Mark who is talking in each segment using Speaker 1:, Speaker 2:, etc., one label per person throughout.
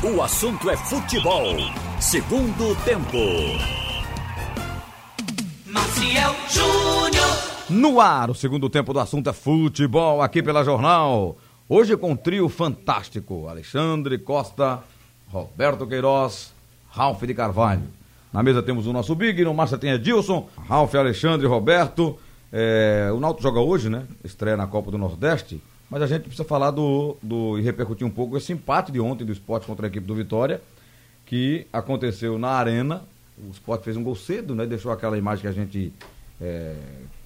Speaker 1: O assunto é futebol. Segundo tempo.
Speaker 2: Maciel Júnior.
Speaker 3: No ar, o segundo tempo do assunto é futebol aqui pela Jornal. Hoje com um trio fantástico: Alexandre Costa, Roberto Queiroz, Ralf de Carvalho. Na mesa temos o nosso Big, no Márcia tem Edilson, Ralf, Alexandre, Roberto. É, o Náutico joga hoje, né? Estreia na Copa do Nordeste. Mas a gente precisa falar do, do e repercutir um pouco esse empate de ontem do esporte contra a equipe do Vitória, que aconteceu na Arena. O esporte fez um gol cedo, né? Deixou aquela imagem que a gente é,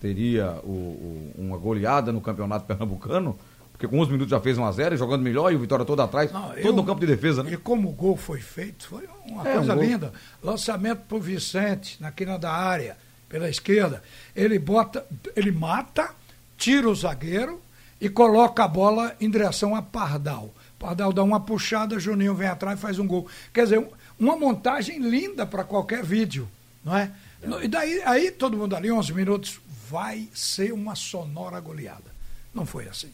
Speaker 3: teria o, o, uma goleada no campeonato pernambucano, porque com 11 minutos já fez 1 a 0 jogando melhor e o Vitória todo atrás, Não, todo eu, no campo de defesa, né?
Speaker 4: E como o gol foi feito, foi uma é, coisa um linda. Lançamento pro Vicente, na quina da área, pela esquerda. Ele bota, ele mata, tira o zagueiro e coloca a bola em direção a Pardal. Pardal dá uma puxada, Juninho vem atrás e faz um gol. Quer dizer, uma montagem linda para qualquer vídeo, não é? E daí, aí todo mundo ali, 11 minutos, vai ser uma sonora goleada. Não foi assim.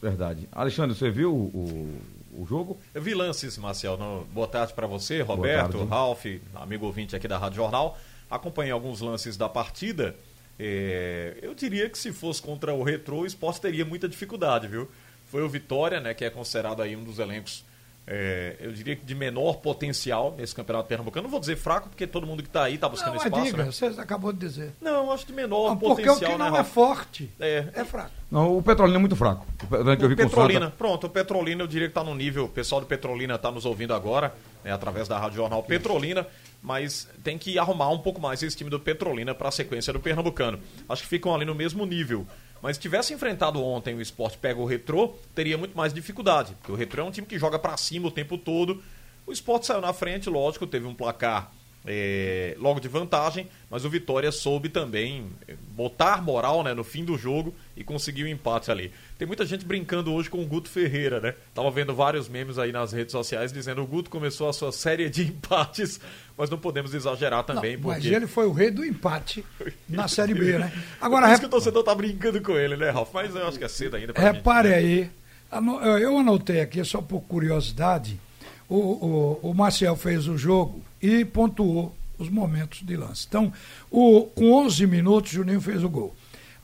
Speaker 3: Verdade. Alexandre, você viu o, o, jogo?
Speaker 5: Eu vi lances, Marcel. No... Boa tarde para você, Roberto, Ralf, amigo ouvinte aqui da Rádio Jornal. Acompanhei alguns lances da partida. É, eu diria que se fosse contra o Retro, o esporte teria muita dificuldade, viu? Foi o Vitória, né, que é considerado aí um dos elencos, é, eu diria que de menor potencial nesse campeonato pernambucano. Não vou dizer fraco, porque todo mundo que está aí está buscando não, espaço. Diga,
Speaker 4: né? Você acabou de dizer.
Speaker 5: Não, acho de menor não, potencial.
Speaker 4: Porque o que
Speaker 5: não
Speaker 4: né, é forte é, é fraco.
Speaker 3: Não, o Petrolina é muito fraco.
Speaker 5: O, o Petrolina, pronto, o Petrolina eu diria que está no nível. O pessoal do Petrolina está nos ouvindo agora, né, através da Rádio Jornal Petrolina mas tem que arrumar um pouco mais esse time do Petrolina para a sequência do Pernambucano. Acho que ficam ali no mesmo nível. Mas se tivesse enfrentado ontem o esporte pega o retrô, teria muito mais dificuldade. Porque o retrô é um time que joga para cima o tempo todo. O esporte saiu na frente, lógico, teve um placar é, logo de vantagem, mas o Vitória soube também é, botar moral né, no fim do jogo e conseguiu o um empate ali. Tem muita gente brincando hoje com o Guto Ferreira, né? Tava vendo vários memes aí nas redes sociais dizendo o Guto começou a sua série de empates, mas não podemos exagerar também. Não,
Speaker 4: porque...
Speaker 5: Mas
Speaker 4: ele foi o rei do empate na Série B, né?
Speaker 5: Agora, Por isso que o torcedor tá brincando com ele, né, Ralf? Mas eu acho que é cedo ainda
Speaker 4: Repare gente, né? aí, eu anotei aqui, só por curiosidade, o, o, o Marcel fez o jogo e pontuou os momentos de lance. Então, o, com 11 minutos, o Juninho fez o gol.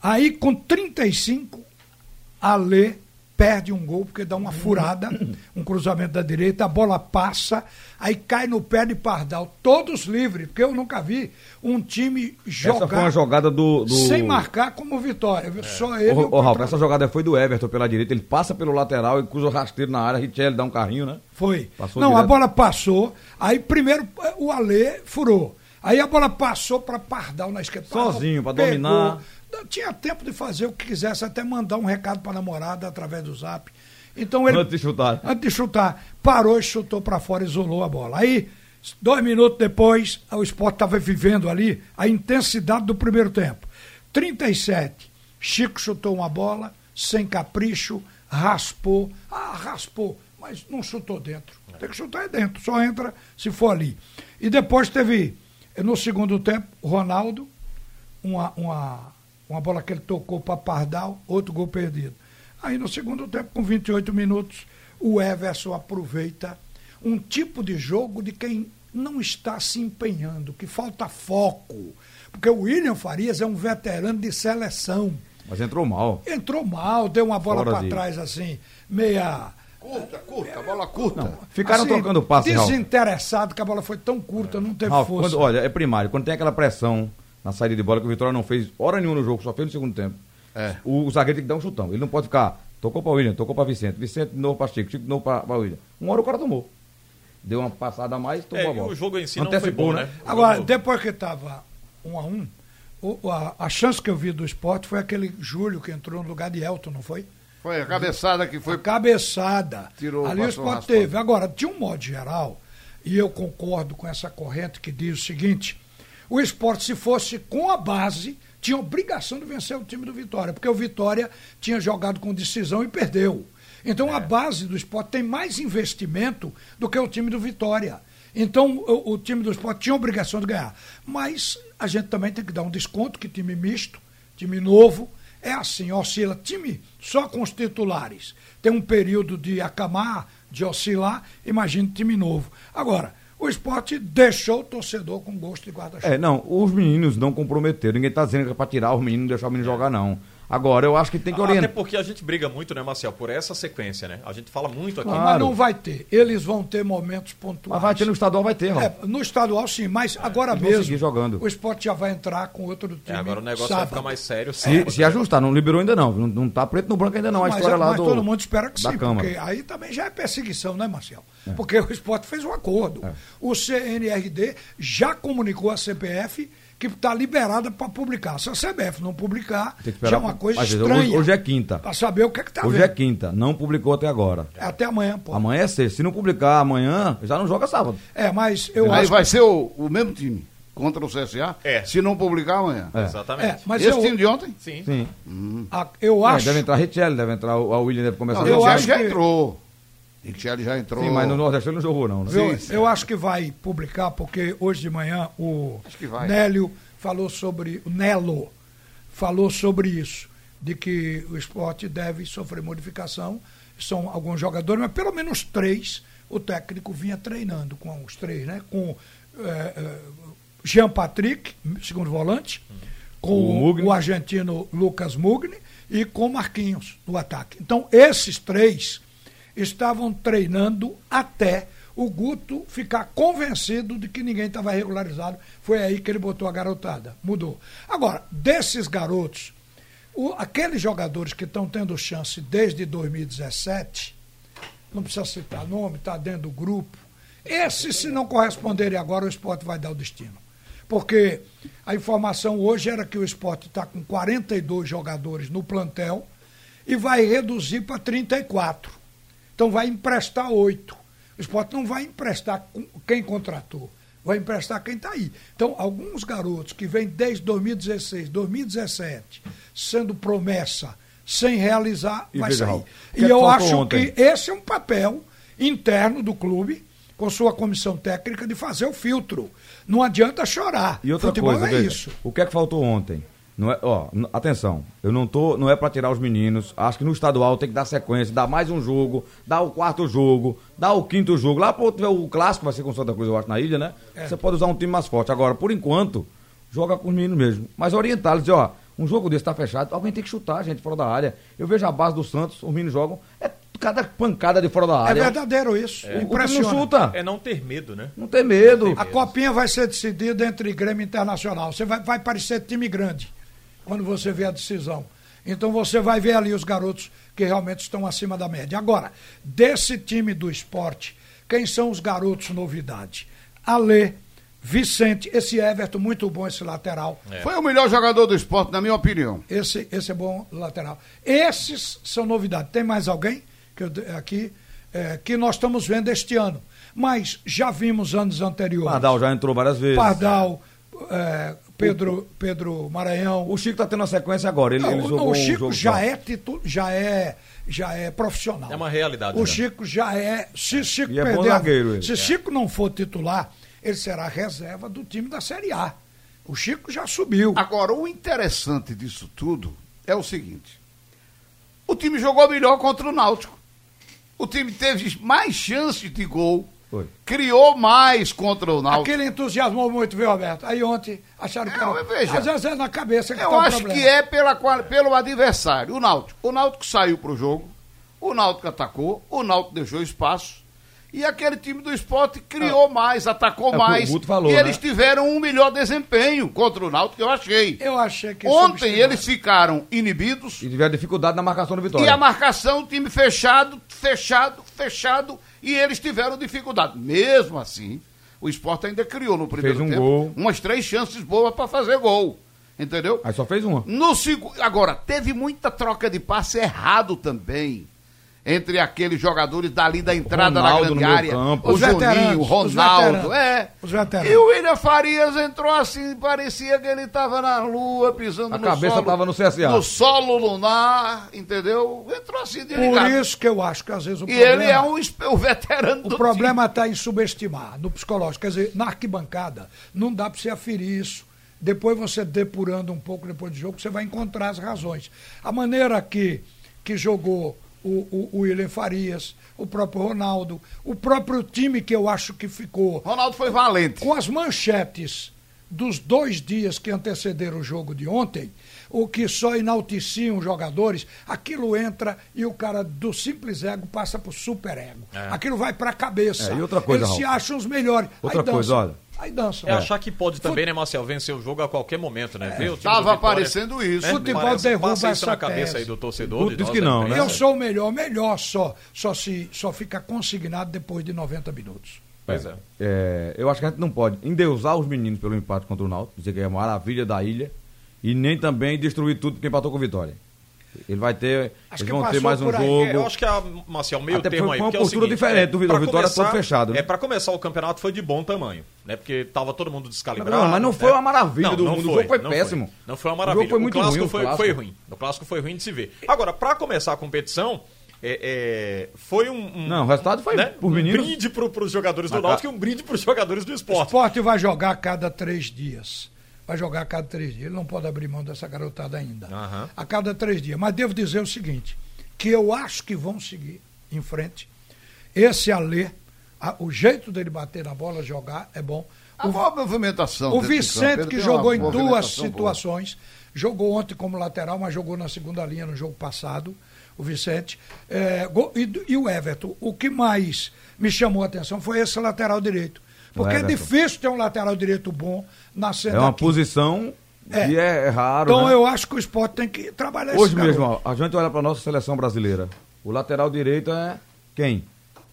Speaker 4: Aí, com 35, Alê perde um gol porque dá uma furada, um cruzamento da direita, a bola passa, aí cai no pé de Pardal, todos livres, porque eu nunca vi um time jogar.
Speaker 3: Essa foi uma jogada do. do...
Speaker 4: Sem marcar como vitória. É. Só ele.
Speaker 3: Ô, Ralf, essa jogada foi do Everton pela direita, ele passa pelo lateral e cruza o rasteiro na área, Richelli dá um carrinho, né?
Speaker 4: Foi. Passou Não, direto. a bola passou, aí primeiro o Alê furou. Aí a bola passou para Pardal na esquerda.
Speaker 3: Sozinho, para dominar
Speaker 4: tinha tempo de fazer o que quisesse, até mandar um recado para a namorada através do zap. Então ele.
Speaker 3: Antes de chutar.
Speaker 4: Antes de chutar. Parou e chutou para fora, isolou a bola. Aí, dois minutos depois, o esporte estava vivendo ali a intensidade do primeiro tempo. 37. Chico chutou uma bola, sem capricho, raspou. Ah, raspou, mas não chutou dentro. Tem que chutar dentro, só entra se for ali. E depois teve, no segundo tempo, Ronaldo, uma, uma uma bola que ele tocou para Pardal, outro gol perdido. Aí no segundo tempo, com 28 minutos, o Everson aproveita um tipo de jogo de quem não está se empenhando, que falta foco. Porque o William Farias é um veterano de seleção.
Speaker 3: Mas entrou mal.
Speaker 4: Entrou mal, deu uma bola para de... trás assim, meia.
Speaker 5: Curta, curta, bola curta. Não,
Speaker 3: ficaram assim, trocando passe,
Speaker 4: Desinteressado, Ralf. que a bola foi tão curta, não teve Ralf, força.
Speaker 3: Quando, olha, é primário. Quando tem aquela pressão na saída de bola, que o Vitória não fez hora nenhuma no jogo, só fez no segundo tempo. É. O, o zagueiro tem que dar um chutão. Ele não pode ficar. Tocou para William, tocou para Vicente, Vicente de novo para Chico, Chico de novo para William. Uma hora o cara tomou. Deu uma passada a mais, tomou
Speaker 5: é,
Speaker 3: a bola.
Speaker 5: o jogo em si Antecipou, não foi bom, né? né?
Speaker 4: Agora, depois que estava um a um, o, a, a, chance que eu vi do esporte foi aquele Júlio que entrou no lugar de Elton, não foi?
Speaker 6: Foi a cabeçada que foi. A
Speaker 4: cabeçada. Tirou Ali o esporte teve. Agora, de um modo geral, e eu concordo com essa corrente que diz o seguinte: o esporte, se fosse com a base, tinha obrigação de vencer o time do Vitória, porque o Vitória tinha jogado com decisão e perdeu. Então é. a base do esporte tem mais investimento do que o time do Vitória. Então o, o, time do esporte tinha obrigação de ganhar. Mas a gente também tem que dar um desconto que time misto, time novo, é assim, oscila. Time só com os titulares. Tem um período de acamar, de oscilar, imagina time novo. Agora, o esporte deixou o torcedor com gosto de guarda-chuva.
Speaker 3: É, não, os meninos não comprometeram. Ninguém tá dizendo que é pra tirar os meninos deixar o menino jogar, não. Agora, eu acho que tem que
Speaker 5: Até
Speaker 3: orientar.
Speaker 5: porque a gente briga muito, né, Marcel, por essa sequência, né? A gente fala muito aqui.
Speaker 3: Claro.
Speaker 4: Mas não vai ter. Eles vão ter momentos pontuais.
Speaker 3: Mas vai ter no estadual, vai ter, Raul.
Speaker 4: É, no estadual sim, mas agora mesmo
Speaker 3: seguir jogando.
Speaker 4: o esporte já vai entrar com outro time.
Speaker 5: É, agora o negócio
Speaker 4: sábado.
Speaker 5: vai ficar mais sério.
Speaker 3: Se,
Speaker 5: sábado,
Speaker 3: se
Speaker 5: né?
Speaker 3: ajustar, não liberou ainda não. Não, não tá preto no branco ainda não. A
Speaker 4: mas,
Speaker 3: história
Speaker 4: é-
Speaker 3: lá
Speaker 4: mas
Speaker 3: do.
Speaker 4: todo mundo espera que sim,
Speaker 3: Câmara.
Speaker 4: porque aí também já é perseguição, né, Marcel? Porque o esporte fez um acordo.
Speaker 3: É.
Speaker 4: O CNRD já comunicou à CPF que está liberada para publicar. Se a CBF não publicar,
Speaker 3: que
Speaker 4: já é uma coisa
Speaker 3: mas,
Speaker 4: estranha.
Speaker 3: Hoje, hoje é quinta.
Speaker 4: Para saber o que é que está
Speaker 3: Hoje
Speaker 4: vendo.
Speaker 3: é quinta. Não publicou até agora.
Speaker 4: Até amanhã, pô.
Speaker 3: Amanhã é sexta. Se não publicar amanhã, já não joga sábado.
Speaker 4: É, mas eu
Speaker 6: Aí
Speaker 4: acho
Speaker 6: vai ser o, o mesmo time contra o CSA,
Speaker 5: É.
Speaker 6: se não publicar amanhã.
Speaker 3: É.
Speaker 5: Exatamente.
Speaker 4: É, mas
Speaker 6: Esse
Speaker 4: eu,
Speaker 6: time de ontem?
Speaker 5: Sim.
Speaker 3: Sim.
Speaker 4: a- eu
Speaker 3: É,
Speaker 4: acho.
Speaker 3: deve entrar Richelli, deve entrar o, o William, deve começar
Speaker 6: Não,
Speaker 3: a
Speaker 4: eu acho
Speaker 6: já
Speaker 4: que-
Speaker 6: entrou. Richelli já entrou.
Speaker 3: Sim, mas no Nordeste ele não jogou, não. Né?
Speaker 4: Eu,
Speaker 6: Sim, sim.
Speaker 4: eu acho que vai publicar, porque hoje de manhã o
Speaker 6: Acho que vai.
Speaker 4: Nélio falou sobre. O Nelo falou sobre isso, de que o esporte deve sofrer modificação. São alguns jogadores, mas pelo menos três o técnico vinha treinando com os três, né? Com eh, Jean Patrick, segundo volante, com
Speaker 3: O
Speaker 4: o, argentino Lucas Mugni e com Marquinhos no ataque. Então, esses três estavam treinando até o Guto ficar convencido de que ninguém estava regularizado. Foi aí que ele botou a garotada. Mudou. Agora, desses garotos, o- aqueles jogadores que estão tendo chance desde 2017, não precisa citar nome, está dentro do grupo. Esses, se não corresponderem agora, o esporte vai dar o destino. Porque a informação hoje era que o esporte está com 42 jogadores no plantel e vai reduzir para 34. Então vai emprestar oito. O esporte não vai emprestar quem contratou, vai emprestar quem está aí. Então, alguns garotos que vêm desde 2016, 2017, sendo promessa sem realizar,
Speaker 3: E
Speaker 4: vai sair.
Speaker 3: Raul,
Speaker 4: E eu acho
Speaker 3: ontem?
Speaker 4: que esse é um papel interno do clube, com sua comissão técnica, de fazer o filtro. Não adianta chorar.
Speaker 3: E outra
Speaker 4: Futebol
Speaker 3: coisa,
Speaker 4: é
Speaker 3: veja,
Speaker 4: isso.
Speaker 3: o que é que faltou ontem? Não é, ó, atenção, eu não tô, não é pra tirar os meninos. Acho que no estadual tem que dar sequência, dar mais um jogo, dar o quarto jogo, dar o quinto jogo. Lá pro tiver o clássico vai ser com Santa Cruz, eu acho, na ilha, né?
Speaker 4: É.
Speaker 3: Você pode usar um time mais forte. Agora, por enquanto, joga com os meninos mesmo. Mas orientá-los, dizer, ó, um jogo desse tá fechado, alguém tem que chutar, gente, fora da área. Eu vejo a base do Santos, os meninos jogam, é cada pancada de fora da
Speaker 4: É
Speaker 3: área.
Speaker 4: verdadeiro isso.
Speaker 3: O- o time não
Speaker 4: Impressiona.
Speaker 3: chuta.
Speaker 5: É não ter medo, né?
Speaker 3: Não tem medo.
Speaker 4: A copinha vai ser decidida entre Grêmio Internacional. Você vai, vai parecer time grande quando você vê a decisão. Então você vai ver ali os garotos que realmente estão acima da média. Agora, desse time do esporte, quem são os garotos novidade? Alê, Vicente, esse Everton, muito bom esse lateral.
Speaker 6: Foi o melhor jogador do esporte, na minha opinião.
Speaker 4: Esse, esse é bom lateral. Esses são novidades. Tem mais alguém que eu, aqui eh, que nós estamos vendo este ano? Mas já vimos anos anteriores.
Speaker 3: Pardal já entrou várias vezes.
Speaker 4: Pardal, eh, Pedro, Pedro Maranhão.
Speaker 3: O Chico tá tendo a sequência agora. Ele,
Speaker 4: Não,
Speaker 3: ele jogou
Speaker 4: o
Speaker 3: um
Speaker 4: Chico
Speaker 3: jogo
Speaker 4: já é, titu, já é já é profissional.
Speaker 5: É uma realidade,
Speaker 4: O
Speaker 5: já.
Speaker 4: Chico já é. Se Chico
Speaker 3: E é bom
Speaker 4: perder,
Speaker 3: zagueiro, ele.
Speaker 4: se Chico não for titular, ele será reserva do time da Série A. O Chico já subiu.
Speaker 6: Agora, o interessante disso tudo é o seguinte: o time jogou melhor contra o Náutico. O time teve mais chances de gol,
Speaker 3: Foi.
Speaker 6: criou mais contra o Náutico.
Speaker 4: Aquele entusiasmou muito, viu, Roberto? Aí ontem acharam que
Speaker 6: É,
Speaker 4: era.
Speaker 6: mas veja,
Speaker 4: Às vezes é na cabeça que
Speaker 6: Eu
Speaker 4: tá o
Speaker 6: acho
Speaker 4: problema.
Speaker 6: que é pela, pelo adversário, o Náutico. O Náutico saiu pro jogo, o Náutico atacou, o Náutico deixou espaço. E aquele time do esporte criou mais, atacou
Speaker 3: É
Speaker 6: mais.
Speaker 3: falou,
Speaker 6: e
Speaker 3: né?
Speaker 6: eles tiveram um melhor desempenho contra o Náutico, eu achei.
Speaker 4: Eu achei que.
Speaker 6: Ontem eles ficaram inibidos.
Speaker 3: E tiveram dificuldade na marcação do Vitória.
Speaker 6: E a marcação, o time fechado, fechado, fechado, e eles tiveram dificuldade. Mesmo assim, o esporte ainda criou no primeiro
Speaker 3: Fez um
Speaker 6: tempo
Speaker 3: gol.
Speaker 6: umas três chances boas para fazer gol. Entendeu?
Speaker 3: Aí só fez uma.
Speaker 6: No. Agora, teve muita troca de passe errado também. Entre aqueles jogadores dali da entrada
Speaker 3: Ronaldo
Speaker 6: na
Speaker 3: no
Speaker 6: grande área.
Speaker 3: campo.
Speaker 6: O
Speaker 4: Os
Speaker 6: Juninho, o
Speaker 4: os
Speaker 6: Ronaldo.
Speaker 4: veteranos.
Speaker 6: É.
Speaker 4: Os veteranos.
Speaker 6: E o William Farias entrou assim, parecia que ele estava na lua, pisando
Speaker 3: A
Speaker 6: no
Speaker 3: cabeça
Speaker 6: solo.
Speaker 3: tava no CSA.
Speaker 6: No solo lunar, entendeu? Entrou assim de
Speaker 4: Por
Speaker 6: ligado.
Speaker 4: isso que eu acho que às vezes o
Speaker 6: E
Speaker 4: problema.
Speaker 6: ele é um o veterano
Speaker 4: O problema está em subestimar no psicológico. Quer dizer, na arquibancada, não dá para você aferir isso depois você depurando um pouco depois do jogo, você vai encontrar as razões. A maneira que, que jogou o, o, William Farias, o próprio Ronaldo, o próprio time que eu acho que ficou
Speaker 6: Ronaldo foi valente.
Speaker 4: com as manchetes dos dois dias que antecederam o jogo de ontem, o que só enalteciam os jogadores, aquilo entra e o cara do simples ego passa pro super ego. Aquilo vai pra cabeça.
Speaker 3: É, e outra coisa,
Speaker 4: Eles se
Speaker 3: Ralf.
Speaker 4: acham os melhores.
Speaker 3: Outra
Speaker 4: Aí
Speaker 3: coisa, olha.
Speaker 4: Aí dançam.
Speaker 5: É achar que pode também, né, Marcel, vencer o jogo a qualquer momento, né? O time
Speaker 6: Tava aparecendo isso.
Speaker 5: né?
Speaker 4: Futebol
Speaker 5: Parece-
Speaker 4: derruba
Speaker 5: passa isso
Speaker 4: essa
Speaker 5: na cabeça
Speaker 4: tese.
Speaker 5: aí do torcedor.
Speaker 3: Diz que não, né?
Speaker 5: imprensa.
Speaker 4: Eu sou o melhor, melhor só, só, se, só fica consignado depois de 90 minutos.
Speaker 5: Pois é.
Speaker 3: É, eu acho que a gente não pode endeusar os meninos pelo empate contra o Náutico, dizer que é a maravilha da ilha, e nem também destruir tudo porque empatou com o Vitória. Ele vai ter,
Speaker 4: Acho
Speaker 3: eles
Speaker 4: que
Speaker 3: vão ter mais um
Speaker 4: aí.
Speaker 3: jogo.
Speaker 5: É, eu acho que a Marcial, meio
Speaker 3: Até
Speaker 5: termo
Speaker 3: foi
Speaker 5: aí.
Speaker 3: uma
Speaker 5: porque é o
Speaker 3: postura
Speaker 5: seguinte,
Speaker 3: diferente do Vitória,
Speaker 5: começar-
Speaker 3: todo fechado, né?
Speaker 5: É, pra começar o campeonato foi de bom tamanho, né? Porque tava todo mundo descalibrado.
Speaker 3: Não, mas não
Speaker 5: né?
Speaker 3: foi uma maravilha
Speaker 5: Não,
Speaker 3: do
Speaker 5: não
Speaker 3: mundo, o jogo foi
Speaker 5: não
Speaker 3: péssimo.
Speaker 5: Não foi uma
Speaker 3: O
Speaker 5: maravilha.
Speaker 3: jogo foi muito
Speaker 5: clássico
Speaker 3: ruim, o
Speaker 5: foi,
Speaker 3: clássico.
Speaker 5: foi ruim. O clássico foi ruim de se ver. Agora, pra começar a competição, é, é, foi um, um-
Speaker 3: Não, o resultado foi
Speaker 5: né?
Speaker 3: por
Speaker 5: um brinde pro, pros jogadores do
Speaker 3: Mas,
Speaker 5: Náutico e um brinde pros jogadores do
Speaker 4: O
Speaker 5: esporte.
Speaker 4: esporte vai jogar a cada três dias. Vai jogar a cada três dias. Ele não pode abrir mão dessa garotada ainda.
Speaker 5: Aham.
Speaker 4: A cada três dias. Mas devo dizer o seguinte: que eu acho que vão seguir em frente. Esse Alê, a- o jeito dele bater na bola, jogar, é bom.
Speaker 6: A boa movimentação.
Speaker 4: O. Vicente, que jogou em duas
Speaker 6: movimentação boa.
Speaker 4: situações, jogou ontem como lateral, mas jogou na segunda linha no jogo passado, o Vicente. É, e, e o Everton. O que mais me chamou a atenção foi esse lateral direito. Porque é difícil ter um lateral direito bom na
Speaker 3: É
Speaker 4: cena
Speaker 3: uma
Speaker 4: aqui.
Speaker 3: posição
Speaker 4: É.
Speaker 3: que é, é raro.
Speaker 4: Então
Speaker 3: né?
Speaker 4: eu acho que o esporte tem que trabalhar
Speaker 3: Hoje mesmo, ó, a gente olha para nossa seleção brasileira. O lateral direito é quem?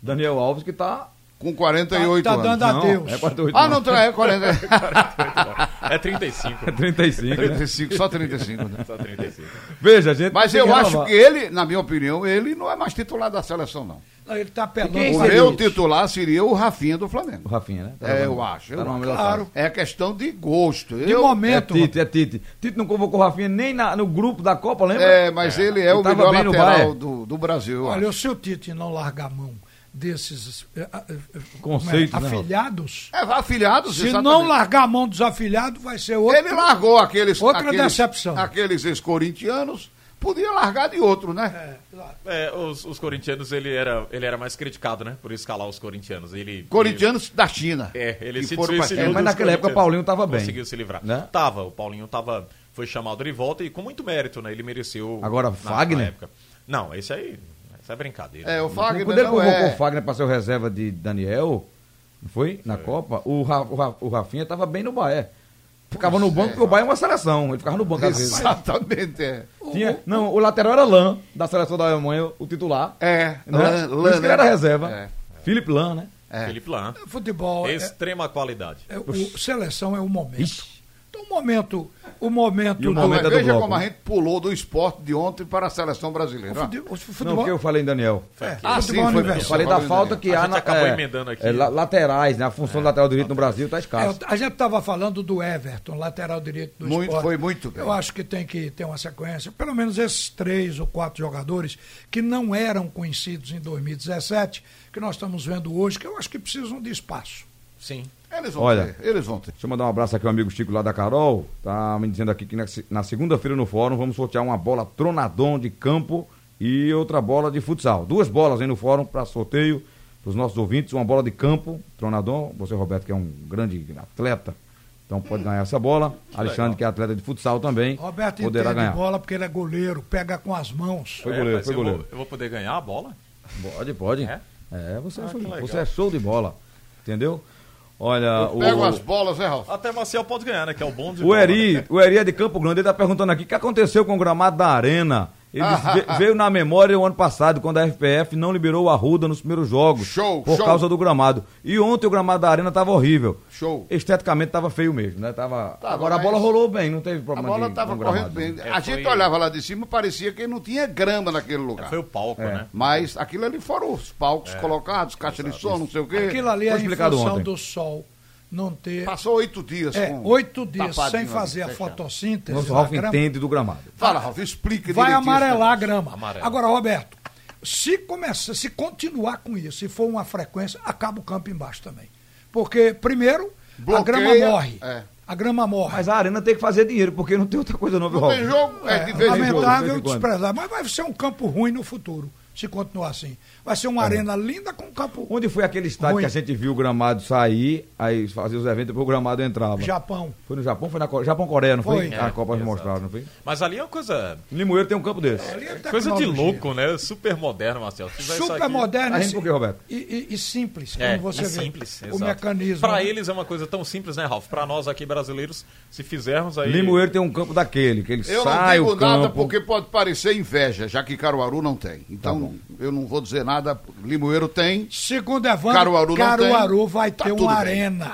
Speaker 3: Daniel Alves, que tá.
Speaker 6: Com 48
Speaker 4: Tá- tá
Speaker 6: anos.
Speaker 4: dando a-
Speaker 3: Não,
Speaker 4: Adeus.
Speaker 3: é 48.
Speaker 6: Ah, não, é 40.
Speaker 5: É 35.
Speaker 3: É 35. né?
Speaker 6: 35, só 35, né?
Speaker 5: Só 35.
Speaker 3: Veja, gente.
Speaker 6: Mas eu
Speaker 3: que
Speaker 6: acho que ele, na minha opinião, ele não é mais titular da seleção, não.
Speaker 4: Não, Ele tá apelando.
Speaker 6: O meu titular seria o Rafinha do
Speaker 3: O
Speaker 6: Flamengo.
Speaker 3: Rafinha, né? Tá
Speaker 6: É, eu acho. eu
Speaker 3: Tá
Speaker 6: acho.
Speaker 3: melhor
Speaker 4: Claro.
Speaker 6: É questão de gosto.
Speaker 4: De
Speaker 6: Eu-
Speaker 3: É
Speaker 4: momento.
Speaker 3: Tite, é Tite. Tite não convocou o Rafinha nem na- no grupo da Copa, lembra?
Speaker 6: É, mas ele é
Speaker 3: Ele
Speaker 6: o melhor lateral do, do Brasil. eu
Speaker 4: Olha, se o Tite não largar a mão desses eh, eh, eh,
Speaker 3: Conceitos,
Speaker 4: como é,
Speaker 3: né,
Speaker 4: afilhados,
Speaker 6: É, afilhados,
Speaker 4: se
Speaker 6: exatamente.
Speaker 4: não largar a mão dos afilhados, vai ser outro.
Speaker 6: Ele largou aqueles.
Speaker 4: Outra
Speaker 6: aqueles,
Speaker 4: decepção.
Speaker 6: Aqueles ex-corintianos. Podia largar de outro, né?
Speaker 4: É, claro.
Speaker 5: É, os, os corintianos, ele era, ele era mais criticado, né? Por escalar os corintianos. Ele,
Speaker 6: Corintianos da China.
Speaker 5: Ele, é, ele se
Speaker 6: foram pra
Speaker 3: É,
Speaker 6: China.
Speaker 3: mas naquela época o. Paulinho tava bem.
Speaker 5: Conseguiu se livrar.
Speaker 3: Né?
Speaker 5: Tava, o Paulinho tava, foi chamado de volta e com muito mérito, né? Ele mereceu.
Speaker 3: Agora,
Speaker 5: na-
Speaker 3: Fagner?
Speaker 5: na época. Não, esse aí, essa é brincadeira.
Speaker 6: É, o Fagner
Speaker 3: Quando ele
Speaker 6: não
Speaker 3: convocou
Speaker 6: é...
Speaker 3: o Fagner para ser o reserva de Daniel, não foi? Na Copa, o, Ra- o, Ra- o Rafinha tava bem no Bahia. Ficava no banco, porque o Bahia é uma seleção. Ele ficava no banco às vezes.
Speaker 6: Exatamente, é.
Speaker 3: Tinha, não, o lateral era Lan, da seleção da Alemanha, o titular.
Speaker 6: É,
Speaker 3: Né?
Speaker 6: Lan-
Speaker 3: Por
Speaker 6: Lan,
Speaker 3: isso que ele era
Speaker 6: né?
Speaker 3: reserva.
Speaker 6: É.
Speaker 3: Felipe Lan, né?
Speaker 6: É.
Speaker 5: Felipe Lan.
Speaker 4: Futebol é,
Speaker 5: Extrema qualidade.
Speaker 4: é o, seleção é o momento.
Speaker 3: Ixi.
Speaker 4: Então, o momento, o momento
Speaker 3: E o
Speaker 4: do-
Speaker 3: momento é do
Speaker 6: Veja
Speaker 3: bloco,
Speaker 6: como a
Speaker 3: né?
Speaker 6: gente pulou do esporte de ontem para a seleção brasileira. ó.
Speaker 4: fute- o
Speaker 3: Não,
Speaker 4: futebol.
Speaker 3: porque eu falei Daniel.
Speaker 4: é,
Speaker 6: Ah,
Speaker 4: futebol
Speaker 6: sim, foi-
Speaker 4: universal.
Speaker 3: Eu falei da falta que
Speaker 5: A
Speaker 3: há
Speaker 5: gente
Speaker 3: na,
Speaker 5: acabou
Speaker 3: é,
Speaker 5: emendando aqui.
Speaker 3: é, la- laterais, né? A função do lateral direito no Brasil tá escassa.
Speaker 4: É, a gente estava falando do Everton, lateral direito do
Speaker 6: Muito-
Speaker 4: esporte.
Speaker 6: foi muito bem.
Speaker 4: Eu acho que tem que ter uma sequência. Pelo menos esses três ou quatro jogadores que não eram conhecidos em 2017, que nós estamos vendo hoje, que eu acho que precisam de espaço.
Speaker 5: Sim.
Speaker 6: Eles vão
Speaker 3: Olha.
Speaker 6: ter, eles vão ter.
Speaker 3: Deixa eu mandar um abraço aqui ao amigo Chico lá da Carol. Tá me dizendo aqui que na, na segunda-feira no fórum vamos sortear uma bola Tronadon de campo e outra bola de futsal. Duas bolas aí no fórum para sorteio para os nossos ouvintes. Uma bola de campo, Tronadon. Você, Roberto, que é um grande atleta, então pode ganhar essa bola. Alexandre, que é atleta de futsal também,
Speaker 4: Roberto
Speaker 3: poderá ganhar.
Speaker 4: bola porque ele é goleiro, pega com as mãos.
Speaker 3: Foi
Speaker 5: É,
Speaker 3: goleiro,
Speaker 5: mas
Speaker 3: foi
Speaker 5: eu
Speaker 3: goleiro.
Speaker 5: Vou, eu vou poder ganhar a bola?
Speaker 3: Pode, pode.
Speaker 5: É?
Speaker 3: É, você, é
Speaker 5: Ah,
Speaker 3: show de-
Speaker 5: legal.
Speaker 3: você é show de bola. Entendeu? Olha, o.
Speaker 6: Pegam as bolas, né, Ralf?
Speaker 5: Até Marcial pode ganhar, né? Que é o bom de
Speaker 3: O
Speaker 5: bola,
Speaker 3: Eri,
Speaker 5: né?
Speaker 3: o Eri é de Campo Grande, ele tá perguntando aqui o que aconteceu com o gramado da Arena. Ele disse, "Ve- veio na memória o ano passado, quando a FPF não liberou o Arruda nos primeiros jogos.
Speaker 6: Show,
Speaker 3: Por
Speaker 6: show.
Speaker 3: causa do gramado. E ontem o gramado da Arena tava horrível.
Speaker 6: Show.
Speaker 3: Esteticamente tava feio mesmo, né? Tava...
Speaker 6: Tava,
Speaker 3: Agora a bola
Speaker 6: mas-
Speaker 3: rolou bem, não teve
Speaker 6: A
Speaker 3: problema
Speaker 6: bola
Speaker 3: de-
Speaker 6: estava correndo bem.
Speaker 5: É,
Speaker 6: a gente
Speaker 5: foi-
Speaker 6: olhava lá de cima, parecia que não tinha grama naquele lugar.
Speaker 5: Foi o palco,
Speaker 3: É.
Speaker 5: né?
Speaker 6: Mas aquilo ali foram os palcos colocados, caixa de som, não sei o quê.
Speaker 4: Aquilo ali é
Speaker 3: Foi explicado
Speaker 4: função
Speaker 3: ontem.
Speaker 4: do sol não ter.
Speaker 6: Passou oito dias
Speaker 4: É,
Speaker 6: com
Speaker 4: oito dias sem
Speaker 6: ali,
Speaker 4: fazer a
Speaker 6: fechado.
Speaker 4: fotossíntese.
Speaker 3: Nosso Ralf
Speaker 4: grama,
Speaker 3: entende do gramado.
Speaker 6: Fala, Ralf, explica
Speaker 4: vai amarelar a grama.
Speaker 5: Amarela.
Speaker 4: Agora, Roberto, se começar, se continuar com isso, se for uma frequência, acaba o campo embaixo também. Porque, primeiro, a
Speaker 6: Bloqueia,
Speaker 4: grama morre.
Speaker 6: é.
Speaker 4: A grama morre.
Speaker 3: Mas a arena tem que fazer dinheiro, porque não tem outra coisa não, viu,
Speaker 6: Não tem jogo, é, de vez em quando.
Speaker 4: lamentável,
Speaker 3: de vez em quando.
Speaker 4: desprezar. Mas vai ser um campo ruim no futuro, se continuar assim. Vai ser uma arena linda com um campo
Speaker 3: Onde foi aquele estádio
Speaker 4: Ruim.
Speaker 3: que a gente viu o gramado sair, aí fazia os eventos e depois o gramado entrava?
Speaker 4: Japão.
Speaker 3: Foi no Japão? Foi na Co- Japão-Coreia, não foi?
Speaker 4: Foi.
Speaker 3: A
Speaker 5: É,
Speaker 3: Copa
Speaker 5: exato.
Speaker 3: mostraram, não foi?
Speaker 5: Mas ali é uma coisa,
Speaker 3: Limoeiro tem um campo desse.
Speaker 4: Ali é
Speaker 5: coisa de louco, né? Super moderno, Marcelo.
Speaker 4: Super
Speaker 5: aqui-
Speaker 4: moderno
Speaker 3: A
Speaker 4: e
Speaker 3: gente por quê, Roberto?
Speaker 4: e, e- e simples,
Speaker 5: É,
Speaker 4: como você
Speaker 5: e
Speaker 4: vê.
Speaker 5: simples,
Speaker 4: o
Speaker 5: exato.
Speaker 4: mecanismo.
Speaker 5: Pra
Speaker 4: né?
Speaker 5: eles é uma coisa tão simples, né, Ralf? Pra nós aqui brasileiros, se fizermos aí.
Speaker 3: Limoeiro tem um campo daquele, que ele
Speaker 6: Eu não
Speaker 3: sai
Speaker 6: digo
Speaker 3: o campo.
Speaker 6: nada porque pode parecer inveja, já que Caruaru não tem. Então, eu não vou dizer nada. Limoeiro tem,
Speaker 4: Segundo Evandro,
Speaker 6: Caruaru
Speaker 4: Caruaru,
Speaker 6: não tem.
Speaker 4: vai
Speaker 6: Tá
Speaker 4: ter uma
Speaker 6: bem.
Speaker 4: arena.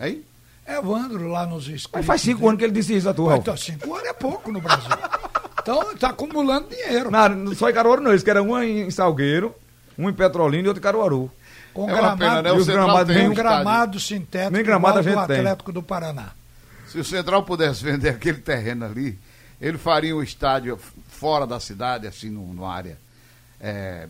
Speaker 6: hein?
Speaker 4: Evandro lá nos escritos.
Speaker 3: Mas faz cinco anos que ele disse isso, a tua.
Speaker 4: Então, cinco anos é pouco no Brasil. Então, tá acumulando dinheiro.
Speaker 3: Não, só em Caruaru não, eles que era um em Salgueiro, um em Petrolina e outro em Caruaru.
Speaker 4: Com
Speaker 6: É uma pena,
Speaker 4: gramado,
Speaker 6: né? O
Speaker 3: gramados
Speaker 6: tem
Speaker 3: nem
Speaker 6: um
Speaker 4: gramado sintético
Speaker 3: Nem gramado a gente
Speaker 4: do
Speaker 3: tem.
Speaker 4: Atlético do Paraná.
Speaker 6: Se o Central pudesse vender aquele terreno ali, ele faria um estádio fora da cidade, assim, num- numa área é,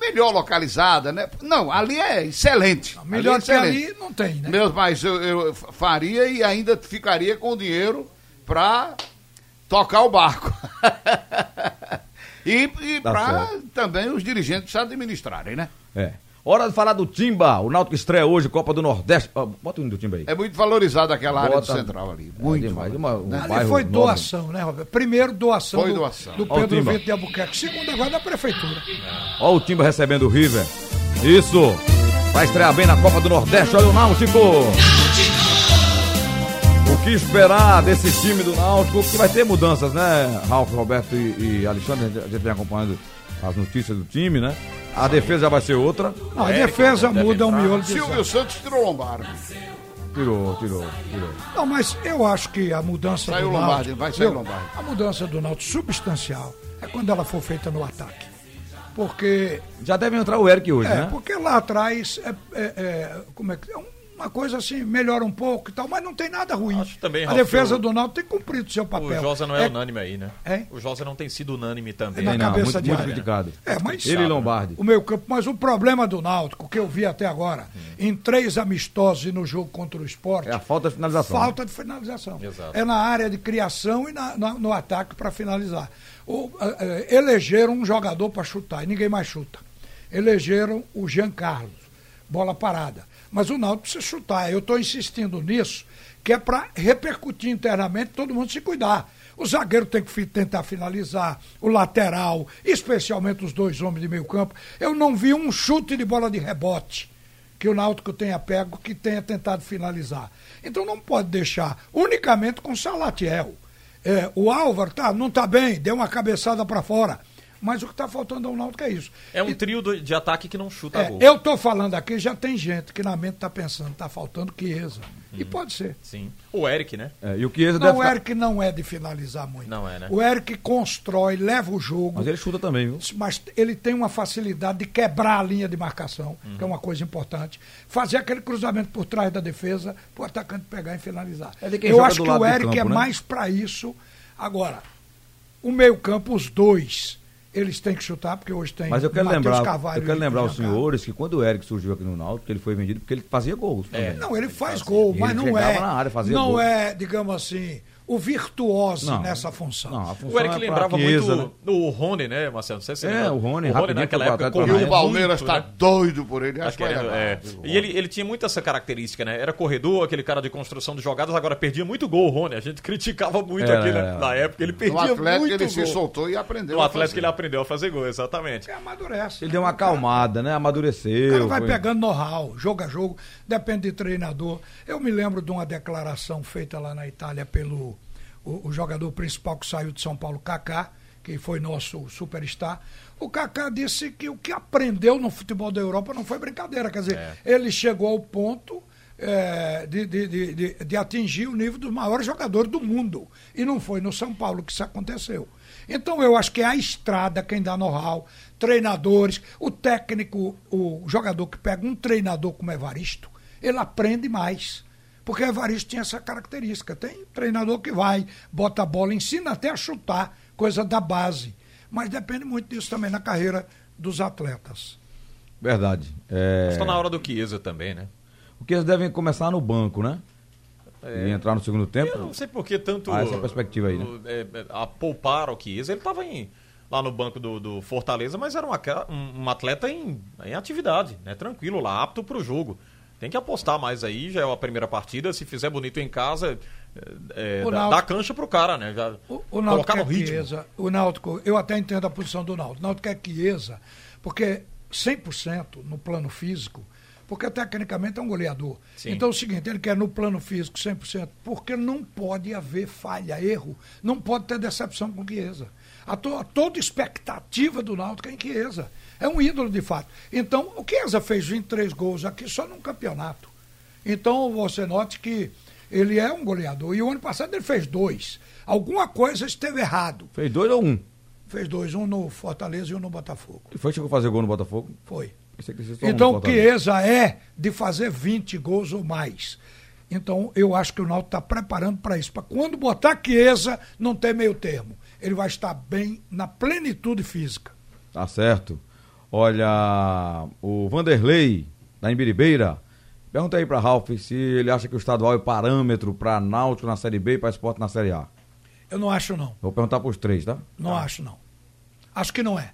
Speaker 6: melhor localizada, né? Não, ali é excelente. Ali é
Speaker 4: Melhor que
Speaker 6: excelente.
Speaker 4: ali, não tem, né?
Speaker 6: Meu, mas eu, eu faria e ainda ficaria com dinheiro para tocar o barco. e e
Speaker 3: Tá
Speaker 6: para também os dirigentes administrarem, né?
Speaker 3: É. Hora de falar do Timba. O Náutico estreia hoje, Copa do Nordeste. Ó, bota o hino do Timba aí.
Speaker 6: É muito valorizada aquela área do
Speaker 3: Bota-
Speaker 6: Central ali.
Speaker 3: É
Speaker 6: Muito
Speaker 3: demais,
Speaker 6: valorizada,
Speaker 3: uma- um
Speaker 4: Ali foi
Speaker 3: nobre.
Speaker 4: doação, né, Roberto? Primeiro, doação,
Speaker 6: Foi
Speaker 4: do,
Speaker 6: doação.
Speaker 4: do Pedro. Vitor de Albuquerque. Segundo, agora da Prefeitura.
Speaker 3: Ó o Timba recebendo o River. Isso. Vai estrear bem na Copa do Nordeste. Olha o Náutico. O que esperar desse time do Náutico? Que vai ter mudanças, né? Ralf, Roberto e, e Alexandre. A gente vem acompanhando as notícias do time, né? A defesa vai ser outra.
Speaker 4: Não, a
Speaker 5: É,
Speaker 4: defesa muda o
Speaker 5: entrar.
Speaker 4: miolo de
Speaker 6: Silvio Santos tirou Lombardi.
Speaker 3: Tirou, tirou, tirou.
Speaker 4: Não, mas eu acho que a mudança
Speaker 6: Saiu
Speaker 4: do
Speaker 6: Lombardi,
Speaker 4: Náutico...
Speaker 6: vai sair
Speaker 4: viu?
Speaker 6: Lombardi.
Speaker 4: A mudança do Náutico substancial é quando ela for feita no ataque. Porque
Speaker 3: Já deve entrar o Eric hoje,
Speaker 4: É,
Speaker 3: né?
Speaker 4: porque lá atrás é, é- é- como é, que- é uma coisa assim, melhora um pouco e tal, mas não tem nada ruim.
Speaker 5: Acho também,
Speaker 4: a
Speaker 5: Ralf,
Speaker 4: defesa do Náutico tem cumprido seu papel.
Speaker 5: O Josa não é, unânime aí, né?
Speaker 4: É?
Speaker 5: O Josa não tem sido unânime também.
Speaker 4: Na
Speaker 3: Tem não,
Speaker 4: cabeça
Speaker 3: muito,
Speaker 4: de
Speaker 3: muito criticado.
Speaker 4: É, mas
Speaker 3: Ele e Lombardi.
Speaker 4: o meu campo, mas o problema do Náutico que eu vi até agora,
Speaker 5: Hum.
Speaker 4: em três amistosos e no jogo contra o esporte,
Speaker 3: É a falta de finalização.
Speaker 4: Falta de finalização.
Speaker 5: Exato.
Speaker 4: É na área de criação e na- na- no ataque para finalizar. O, eh, elegeram um jogador para chutar e ninguém mais chuta. Elegeram o Jean Carlos, bola parada. Mas o Náutico precisa chutar. Eu estou insistindo nisso, que é para repercutir internamente todo mundo se cuidar. O zagueiro tem que tentar finalizar, o lateral, especialmente os dois homens de meio campo. Eu não vi um chute de bola de rebote que o Náutico tenha pego, que tenha tentado finalizar. Então não pode deixar unicamente com o Salatiel. É, o Álvaro tá, não está bem, deu uma cabeçada para fora. Mas o que está faltando ao Náutico é isso.
Speaker 5: É um
Speaker 4: E-
Speaker 5: trio do- de ataque que não chuta
Speaker 4: é,
Speaker 5: gol.
Speaker 4: eu estou falando aqui, já tem gente que na mente está pensando, está faltando Chiesa. E pode ser.
Speaker 5: Sim. O Eric, né?
Speaker 3: É, e o Chiesa
Speaker 4: Não,
Speaker 3: deve
Speaker 4: o
Speaker 3: ficar-
Speaker 4: Eric não é de finalizar muito.
Speaker 5: Não é, né?
Speaker 4: O Eric constrói, leva o jogo.
Speaker 3: Mas ele chuta também, viu?
Speaker 4: mas ele tem uma facilidade de quebrar a linha de marcação, que é
Speaker 3: Uhum.
Speaker 4: uma coisa importante. Fazer aquele cruzamento por trás da defesa, para o atacante pegar e finalizar.
Speaker 3: É
Speaker 4: Eu acho que o Eric
Speaker 3: campo,
Speaker 4: é
Speaker 3: né?
Speaker 4: mais para isso. Agora, o meio-campo, os dois, eles têm que chutar, porque hoje tem
Speaker 3: Mas eu quero lembrar,
Speaker 4: Carvalho
Speaker 3: eu quero lembrar os senhores que quando o Eric surgiu aqui no Náutico, ele foi vendido porque ele fazia gols também.
Speaker 4: Não, ele faz
Speaker 5: fazia.
Speaker 4: gol, mas
Speaker 3: ele
Speaker 4: não é.
Speaker 3: na área, fazia
Speaker 4: não
Speaker 3: gol.
Speaker 4: é, digamos assim, o virtuoso
Speaker 3: Não,
Speaker 4: nessa função.
Speaker 3: Não, função
Speaker 5: O Eric
Speaker 3: é
Speaker 5: lembrava muito
Speaker 3: né?
Speaker 5: o Rony, né, Marcelo? Não sei se você
Speaker 3: É,
Speaker 5: lembra.
Speaker 3: o Rony,
Speaker 5: o Rony
Speaker 3: rapidinho
Speaker 5: naquela época
Speaker 6: E
Speaker 5: correu
Speaker 3: Atlético
Speaker 6: o Palmeiras está
Speaker 5: né?
Speaker 6: doido por ele. Acho que
Speaker 5: é.
Speaker 6: viu?
Speaker 5: E ele, ele tinha muito essa característica, né? Era corredor, aquele cara de construção de jogadas, agora perdia muito gol, o Rony. A gente criticava muito
Speaker 3: É,
Speaker 5: aqui
Speaker 3: é.
Speaker 5: na, época, ele
Speaker 6: No
Speaker 5: perdia
Speaker 6: Atlético
Speaker 5: muito
Speaker 6: ele se
Speaker 5: gol.
Speaker 6: soltou e aprendeu.
Speaker 5: No
Speaker 6: a
Speaker 5: Atlético
Speaker 6: fazer.
Speaker 5: ele aprendeu a fazer gol, exatamente.
Speaker 4: É, amadurece.
Speaker 3: Ele deu uma acalmada, né?
Speaker 4: O
Speaker 3: Amadureceu.
Speaker 4: cara vai
Speaker 3: foi-
Speaker 4: pegando know-how, jogo a jogo, depende de treinador. Eu me lembro de uma declaração feita lá na Itália pelo o, o jogador principal que saiu de São Paulo, Kaká, que foi nosso superstar. O Kaká disse que o que aprendeu no futebol da Europa não foi brincadeira. Quer dizer,
Speaker 5: É.
Speaker 4: ele chegou ao ponto é, de, de, de, de- de atingir o nível dos maiores jogadores do mundo. E não foi no São Paulo que isso aconteceu. Então eu acho que é a estrada quem dá know-how, treinadores, o técnico, o jogador que pega um treinador como Evaristo, ele aprende mais. Porque Evaristo tinha essa característica. Tem treinador que vai, bota a bola, ensina até a chutar, coisa da base. Mas depende muito disso também na carreira dos atletas.
Speaker 3: Verdade. É...
Speaker 5: Está na hora do Chiesa também, né?
Speaker 3: Porque eles devem começar no banco, né? e entrar no segundo tempo?
Speaker 5: Eu não sei por que tanto.
Speaker 3: Ah, essa perspectiva aí, né?
Speaker 5: é, é, a poupar o Chiesa. Ele estava lá no banco do, do Fortaleza, mas era um, um- um atleta em, em atividade, né? Tranquilo lá, apto para o jogo. Tem que apostar mais aí, já é a primeira partida. Se fizer bonito em casa, é, é, dá, dá cancha pro cara, né? Já
Speaker 4: O, o
Speaker 5: colocar no ritmo.
Speaker 4: Chiesa. O Náutico, eu até entendo a posição do Náutico. O Náutico é Chiesa, porque 100% no plano físico, porque tecnicamente é um goleador.
Speaker 5: Sim.
Speaker 4: Então é o seguinte, ele quer no plano físico 100%, porque não pode haver falha, erro, não pode ter decepção com Chiesa. A, to- a toda expectativa do Náutico é em Chiesa. É um ídolo de fato. Então, o Chiesa fez 23 gols aqui só num campeonato. Então você note que ele é um goleador. E o ano passado ele fez dois. Alguma coisa esteve errado.
Speaker 3: Fez dois ou um?
Speaker 4: Fez dois, um no Fortaleza e um no Botafogo.
Speaker 3: E foi chegou a fazer gol no Botafogo?
Speaker 4: Foi. Então o. Chiesa é de fazer 20 gols ou mais. Então eu acho que o Náutico está preparando para isso. Para quando botar Chiesa, não ter meio termo. Ele vai estar bem na plenitude física.
Speaker 3: Tá certo. Olha, o Vanderlei, da Embiribeira, pergunta aí pra Ralf se ele acha que o estadual é parâmetro pra Náutico na Série B e pra Esporte na Série A.
Speaker 4: Eu não acho não.
Speaker 3: Vou perguntar pros três, tá?
Speaker 4: Não acho não. Acho que não é.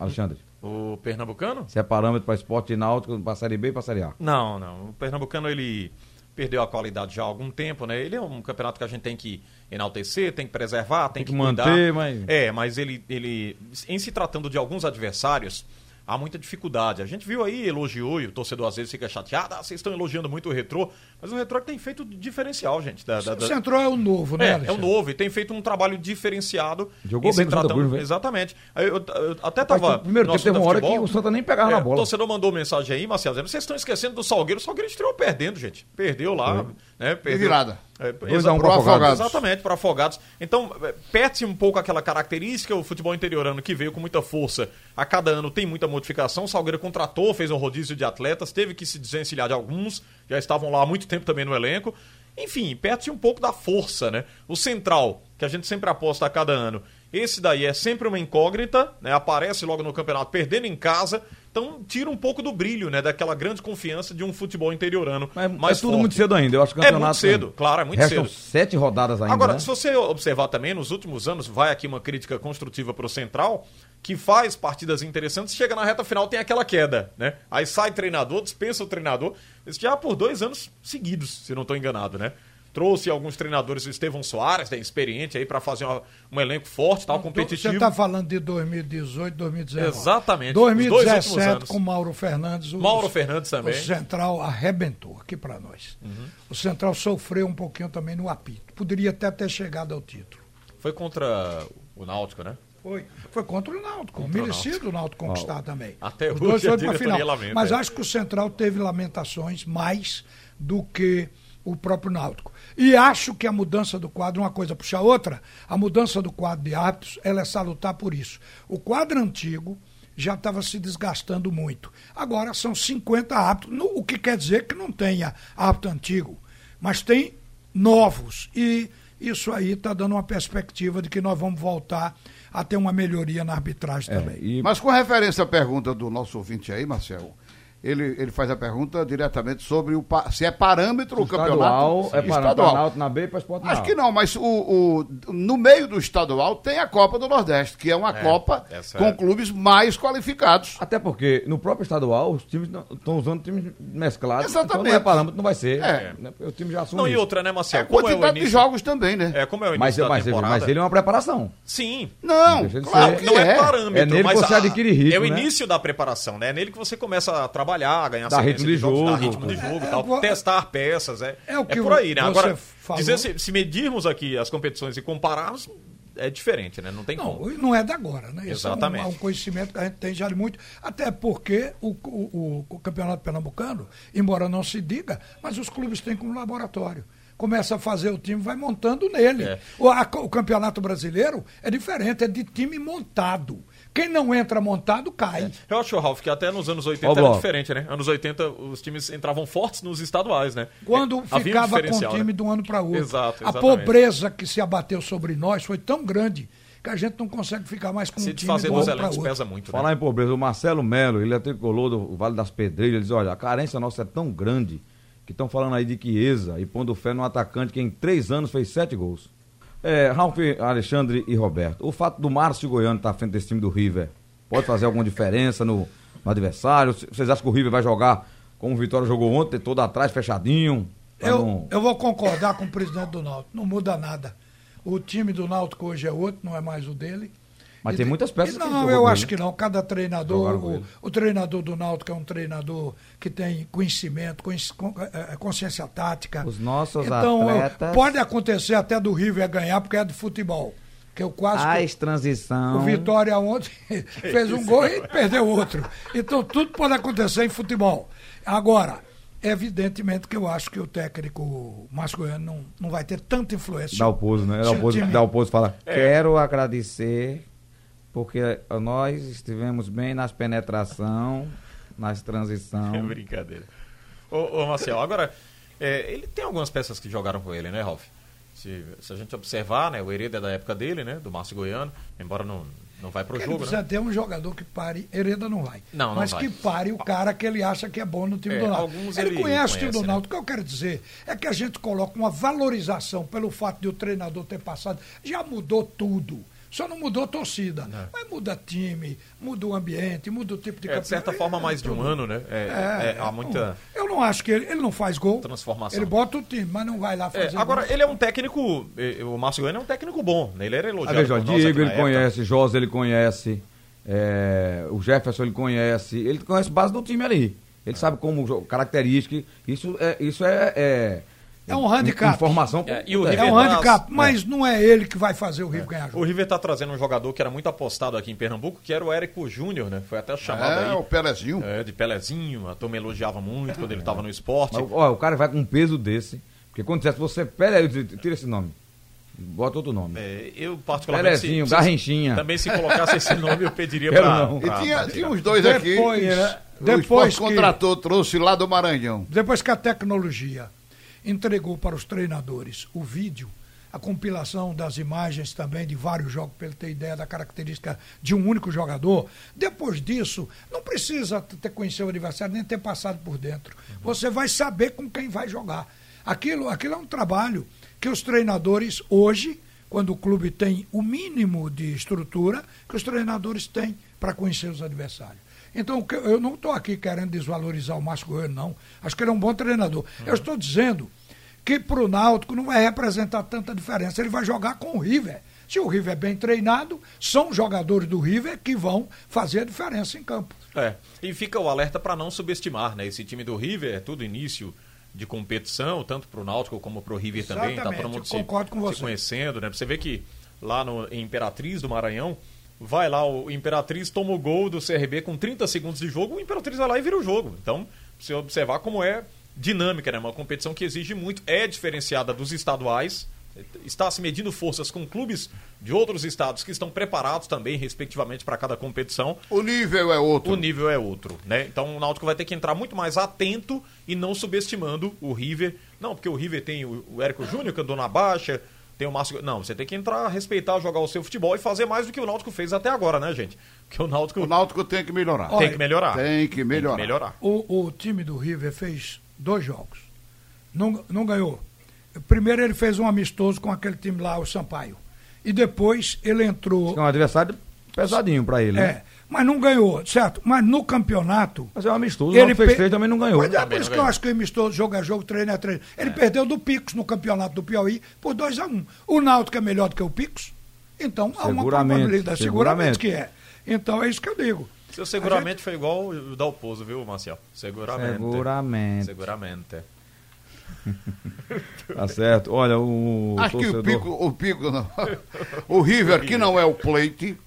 Speaker 3: Alexandre,
Speaker 5: O Pernambucano?
Speaker 3: se é parâmetro pra Esporte e Náutico pra Série B e pra Série A.
Speaker 5: Não, não. O Pernambucano ele perdeu a qualidade já há algum tempo, né? Ele é um campeonato que a gente tem que enaltecer, tem que preservar, tem,
Speaker 3: Tem que
Speaker 5: que,
Speaker 3: manter,
Speaker 5: cuidar.
Speaker 3: mas-
Speaker 5: É, mas ele, ele, em se tratando de alguns adversários, há muita dificuldade. A gente viu aí, elogiou, e o torcedor às vezes fica chateado, ah, vocês estão elogiando muito o retrô, mas o retrô é que tem feito diferencial, gente. Da, da-
Speaker 4: O
Speaker 5: da-
Speaker 4: Central é o novo, né,
Speaker 5: é, é o novo e tem feito um trabalho diferenciado.
Speaker 3: Jogou bem o
Speaker 5: tratando-. Exatamente. Aí Eu, eu até
Speaker 3: Rapaz,
Speaker 5: tava.
Speaker 3: primeiro tempo teve uma hora
Speaker 5: futebol,
Speaker 3: que o Santa nem pegava na
Speaker 5: é,
Speaker 3: bola.
Speaker 5: O torcedor mandou mensagem aí, Marcelo, dizendo, vocês estão esquecendo do Salgueiro. O Salgueiro estreou perdendo, gente. Perdeu lá, né? Perdeu.
Speaker 6: virada.
Speaker 5: É,
Speaker 3: a um pro Afogados.
Speaker 5: Exatamente, para Afogados. Então, é, perde um pouco aquela característica, o futebol interiorano que veio com muita força. A cada ano tem muita modificação. O Salgueiro contratou, fez um rodízio de atletas, teve que se desencilhar de alguns, já estavam lá há muito tempo também no elenco. Enfim, perde um pouco da força, né? O Central, que a gente sempre aposta a cada ano, esse daí é sempre uma incógnita, né? Aparece logo no campeonato perdendo em casa, então tira um pouco do brilho, né? Daquela grande confiança de um futebol interiorano
Speaker 3: Mas
Speaker 5: mais
Speaker 3: é tudo
Speaker 5: forte.
Speaker 3: muito cedo ainda. Eu acho que o
Speaker 5: É muito cedo, claro, é muito
Speaker 3: Restam
Speaker 5: cedo.
Speaker 3: sete rodadas ainda.
Speaker 5: Agora,
Speaker 3: né?
Speaker 5: se você observar também, nos últimos anos, vai aqui uma crítica construtiva pro Central, que faz partidas interessantes, chega na reta final, tem aquela queda, né? Aí sai treinador, dispensa o treinador, isso já por dois anos seguidos, se não estou enganado, né? Trouxe alguns treinadores, o Estevão Soares, né, experiente aí, para fazer uma- um elenco forte, tal, competitivo.
Speaker 4: Você está falando de 2018, 2019.
Speaker 5: Exatamente, os dois últimos
Speaker 4: 2017,
Speaker 5: anos.
Speaker 4: com Mauro Fernandes. o-
Speaker 5: Mauro Fernandes também. Uhum.
Speaker 4: O Central arrebentou aqui para nós. O Central sofreu um pouquinho também no apito. Poderia até ter chegado ao título.
Speaker 5: Foi contra o Náutico, né?
Speaker 4: Foi. Foi contra o Náutico.
Speaker 5: Contra
Speaker 4: merecido o Náutico conquistar também.
Speaker 5: Até
Speaker 4: Os
Speaker 5: hoje
Speaker 4: dois
Speaker 5: a
Speaker 4: final.
Speaker 5: lamenta,
Speaker 4: Mas
Speaker 5: é.
Speaker 4: acho que o Central teve lamentações mais do que o próprio Náutico. E acho que a mudança do quadro, uma coisa puxa a outra, a mudança do quadro de árbitros, ela é salutar por isso. O quadro antigo já estava se desgastando muito. Agora são 50 árbitros, no- o que quer dizer que não tenha árbitro antigo, mas tem novos. E isso aí está dando uma perspectiva de que nós vamos voltar a ter uma melhoria na arbitragem
Speaker 3: É,
Speaker 4: também.
Speaker 3: e
Speaker 6: Mas com referência à pergunta do nosso ouvinte aí, Marcelo, ele, ele faz a pergunta diretamente sobre o, se é parâmetro o
Speaker 3: estadual
Speaker 6: campeonato
Speaker 3: é para
Speaker 6: estadual.
Speaker 3: Na B e para Esporte
Speaker 6: Acho que não, mas o, o- no meio do estadual tem a Copa do Nordeste, que é uma Copa
Speaker 5: essa
Speaker 6: com
Speaker 5: é.
Speaker 6: clubes mais qualificados.
Speaker 3: Até porque no próprio estadual os times estão usando times mesclados.
Speaker 6: Exatamente.
Speaker 3: Então não é parâmetro, não vai ser.
Speaker 6: É.
Speaker 3: né? O time já assume
Speaker 5: Não, e
Speaker 3: isso.
Speaker 5: outra, né,
Speaker 6: É
Speaker 5: Marcelo? é o
Speaker 6: quantidade de jogos também, né?
Speaker 5: É, como é o início
Speaker 3: Mas,
Speaker 5: da
Speaker 3: mas, mas ele é uma preparação.
Speaker 5: Sim.
Speaker 6: Não,
Speaker 3: de
Speaker 6: claro
Speaker 5: não é,
Speaker 6: é.
Speaker 5: parâmetro,
Speaker 3: É nele que você
Speaker 5: a-
Speaker 3: adquire ritmo,
Speaker 5: É o
Speaker 3: né?
Speaker 5: início da preparação, né? É nele que você começa a trabalhar, a ganhar sequência
Speaker 3: ritmo de
Speaker 5: jogos,
Speaker 3: jogo.
Speaker 5: dar ritmo de jogo,
Speaker 4: É,
Speaker 5: tal,
Speaker 4: vou-
Speaker 5: testar peças, é,
Speaker 4: É o que
Speaker 5: por aí, né? Agora,
Speaker 4: falou.
Speaker 5: dizer se, se medirmos aqui as competições e compararmos, é diferente, né? Não tem
Speaker 4: Não,
Speaker 5: como.
Speaker 4: não é da agora, né? Isso
Speaker 5: Exatamente.
Speaker 4: É um, é um conhecimento que a gente tem já de muito. Até porque o, o, o- o Campeonato Pernambucano, embora não se diga, mas os clubes têm como laboratório. Começa a fazer o time, vai montando nele.
Speaker 5: É.
Speaker 4: O, a- o Campeonato Brasileiro é diferente, é de time montado. Quem não entra montado cai.
Speaker 5: Eu acho, Ralf, que até nos anos 80
Speaker 3: Ó o
Speaker 5: era diferente, né? Anos 80 os times entravam fortes nos estaduais, né?
Speaker 4: Quando
Speaker 5: É, havia um
Speaker 4: ficava com o
Speaker 5: diferencial,
Speaker 4: time
Speaker 5: né?
Speaker 4: de um ano para outro.
Speaker 5: Exato,
Speaker 4: a
Speaker 5: exatamente.
Speaker 4: pobreza que se abateu sobre nós foi tão grande que a gente não consegue ficar mais com
Speaker 5: Se
Speaker 4: um time um
Speaker 5: dos
Speaker 4: ano para
Speaker 5: elencos
Speaker 4: outro.
Speaker 5: pesa muito, né?
Speaker 3: Falar em pobreza, o Marcelo Melo, ele é tricolor do Vale das Pedreiras, ele diz, olha, a carência nossa é tão grande que que estão falando aí de Chiesa e pondo fé no atacante que em três anos fez sete gols. É, Ralf, Alexandre e Roberto, o fato do Márcio Goiano estar à frente desse time do River pode fazer alguma diferença no, no adversário? Vocês acham que o River vai jogar como o Vitória jogou ontem, todo atrás, fechadinho?
Speaker 4: Eu, não... eu vou concordar com o presidente do Náutico, não muda nada. O time do Náutico hoje é outro, não é mais o dele.
Speaker 3: Mas e tem muitas peças
Speaker 4: que Não, eu acho que não. Cada treinador, o, o, treinador do Náutico é um treinador que tem conhecimento, é, consciência tática.
Speaker 3: Os nossos
Speaker 4: então,
Speaker 3: atletas...
Speaker 4: pode acontecer até do River ganhar porque é de futebol. Que eu quase.
Speaker 3: A transição.
Speaker 4: O Vitória ontem fez um gol e perdeu outro. Então tudo pode acontecer em futebol. Agora, evidentemente que eu acho que o técnico Mascoiano não, não vai ter tanta influência.
Speaker 3: Dá o pouso, né? Dá o pouso, dá o pouso fala. É. Quero agradecer porque nós estivemos bem nas penetração, nas transição.
Speaker 5: É brincadeira. Ô, ô Marcel, agora, é, ele tem algumas peças que jogaram com ele, né, Ralf? Se, se, a gente observar, né, o Hereda é da época dele, né, do Márcio Goiano, embora não, não vai pro
Speaker 4: ele
Speaker 5: jogo,
Speaker 4: precisa
Speaker 5: né?
Speaker 4: ter um jogador que pare, Hereda não vai.
Speaker 5: Não, não
Speaker 4: mas
Speaker 5: vai.
Speaker 4: que pare o cara que ele acha que é bom no time é, do Náutico. Ele, ele, conhece o time do né? Náutico. O que eu quero dizer é que a gente coloca uma valorização pelo fato de o treinador ter passado. Já mudou tudo. Só não mudou a torcida. Não. Mas muda time, muda o ambiente, muda o tipo de
Speaker 5: é, De certa forma, mais de um ano, né? É, é, é há muita.
Speaker 4: Eu não acho que ele, ele não faz gol.
Speaker 5: Transformação.
Speaker 4: Ele bota o time, mas não vai lá
Speaker 5: é,
Speaker 4: fazer.
Speaker 5: agora,
Speaker 4: gol.
Speaker 5: ele é um técnico. O Márcio Goiano é um técnico bom. Né? Ele era elogiado.
Speaker 3: Veja, Diego ele conhece, José ele conhece, é, o Jefferson ele conhece. Ele conhece base do time ali. Ele sabe como característica. Isso é. Isso é, é
Speaker 4: é um handicap.
Speaker 3: Informação.
Speaker 4: É, e o é um handicap, mas é. não é ele que vai fazer o River é. ganhar
Speaker 5: jogo. O River está trazendo um jogador que era muito apostado aqui em Pernambuco, que era o Érico Júnior, né? Foi até chamado é, aí.
Speaker 6: o Pelezinho.
Speaker 5: É, de Pelezinho. A turma elogiava muito quando ele estava no esporte. Mas,
Speaker 3: ó, o cara vai com um peso desse. Porque quando dissesse você, Pele, tira esse nome. Bota outro nome.
Speaker 5: É, eu, particularmente.
Speaker 3: Pelezinho, se, Garrinchinha.
Speaker 5: Também se colocasse esse nome, eu pediria para.
Speaker 6: E tinha, tinha uns dois depois, aqui. Né?
Speaker 4: Depois
Speaker 6: o que, contratou, trouxe lá do Maranhão.
Speaker 4: Depois que a tecnologia entregou para os treinadores o vídeo, a compilação das imagens também de vários jogos, para ele ter ideia da característica de um único jogador. Depois disso, não precisa ter conhecido o adversário, nem ter passado por dentro. Você vai saber com quem vai jogar. Aquilo, aquilo é um trabalho que os treinadores hoje, quando o clube tem o mínimo de estrutura, que os treinadores têm para conhecer os adversários. Então, eu não estou aqui querendo desvalorizar o Márcio Goiano, não. Acho que ele é um bom treinador. Uhum. Eu estou dizendo que para o Náutico não vai representar tanta diferença. Ele vai jogar com o River. Se o River é bem treinado, são jogadores do River que vão fazer a diferença em campo.
Speaker 5: É. E fica o alerta para não subestimar, né? Esse time do River é tudo início de competição, tanto para o Náutico como para o River Exatamente, também. Tá todo mundo se, se, conhecendo, né? Você vê que lá no em Imperatriz do Maranhão, vai lá, o Imperatriz toma o gol do CRB com 30 segundos de jogo, o Imperatriz vai lá e vira o jogo. Então, você observar como é dinâmica, né? Uma competição que exige muito, é diferenciada dos estaduais, está se medindo forças com clubes de outros estados que estão preparados também, respectivamente, para cada competição.
Speaker 6: O nível é outro.
Speaker 5: O nível é outro, né? Então o Náutico vai ter que entrar muito mais atento e não subestimando o River. Não, porque o River tem o, o Érico Júnior que andou na baixa, tem o Márcio. Não, você tem que entrar, respeitar, jogar o seu futebol e fazer mais do que o Náutico fez até agora, né, gente? Porque o Náutico.
Speaker 6: O Náutico tem que melhorar.
Speaker 5: Tem que melhorar.
Speaker 6: Tem que melhorar.
Speaker 5: Tem que melhorar.
Speaker 4: O, o time do River fez dois jogos. Não, não ganhou. Primeiro ele fez um amistoso com aquele time lá, o Sampaio. E depois ele entrou.
Speaker 3: É um adversário pesadinho para ele. Né?
Speaker 4: É. Mas não ganhou, certo? Mas no campeonato.
Speaker 3: Mas é um amistoso, ele fez per... também não ganhou.
Speaker 4: Mas é por isso que eu acho que o amistoso, jogo é jogo, treino é treino. Ele é. perdeu do Picos no campeonato do Piauí por 2 a 1 um. O Náutico é melhor do que o Picos? Então há uma probabilidade. Seguramente. seguramente que é. Então é isso que eu digo.
Speaker 5: Seu seguramente gente... foi igual o Dalpozo, viu, Marcial? Seguramente.
Speaker 3: Seguramente.
Speaker 5: Seguramente.
Speaker 3: tá certo. Olha, o.
Speaker 6: Acho torcedor... que o Pico, o Pico não. o River, que não é o Plate,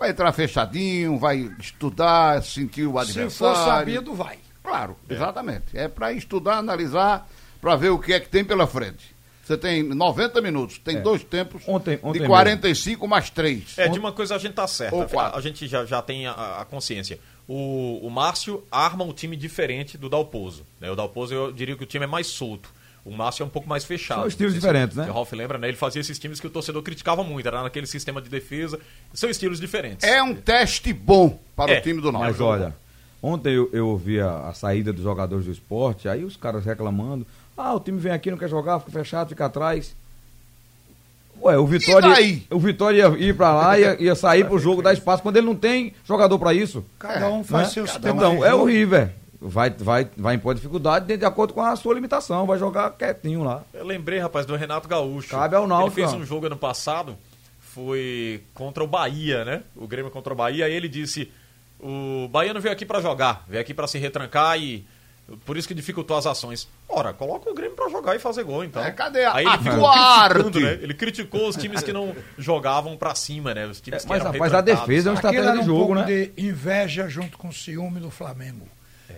Speaker 6: vai entrar fechadinho, vai estudar, sentir o adversário. Se for
Speaker 4: sabido, vai.
Speaker 6: Claro, é. exatamente. É para estudar, analisar, para ver o que é que tem pela frente. Você tem 90 minutos, tem é. dois tempos
Speaker 3: ontem, ontem
Speaker 6: de 45 mesmo. mais três.
Speaker 5: É, de uma coisa a gente tá certo. A, a, gente já, já tem a, a consciência. O, o Márcio arma um time diferente do Dalpozo. Né? O Dalpozo, eu diria que o time é mais solto. O Márcio é um pouco mais fechado. São
Speaker 3: estilos diferentes, né?
Speaker 5: O Ralf lembra, né? Ele fazia esses times que o torcedor criticava muito, era naquele sistema de defesa. São estilos diferentes.
Speaker 6: É um teste bom para é. o time do Náutico.
Speaker 3: Mas olha, Ontem eu, eu ouvi a, a saída dos jogadores do esporte, aí os caras reclamando. Ah, o time vem aqui, não quer jogar, fica fechado, fica atrás. Ué, o Vitória, o Vitória ia ir pra lá, ia, ia sair pro jogo, dar espaço, quando ele não tem jogador pra isso.
Speaker 4: Cada um faz
Speaker 3: né?
Speaker 4: seu
Speaker 3: Então, é horrível. Vai, vai, vai impor dificuldade de, de acordo com a sua limitação, vai jogar quietinho lá.
Speaker 5: Eu lembrei, rapaz, do Renato Gaúcho.
Speaker 3: Cabe ao Náutico,
Speaker 5: Ele fez um jogo ano passado, foi contra o Bahia, né? O Grêmio contra o Bahia, aí ele disse: o Bahia não veio aqui pra jogar, veio aqui pra se retrancar e. Por isso que dificultou as ações. Ora, coloca o Grêmio pra jogar e fazer gol, então.
Speaker 6: É, cadê a-
Speaker 5: Aí
Speaker 6: a
Speaker 5: ele ficou criticando, né? Ele criticou os times que não jogavam pra cima, né? Os times que
Speaker 3: Mas,
Speaker 5: eram
Speaker 3: rapaz, a defesa é um estratégia de
Speaker 4: um
Speaker 3: jogo,
Speaker 4: pouco
Speaker 3: né?
Speaker 4: de inveja junto com o ciúme do Flamengo.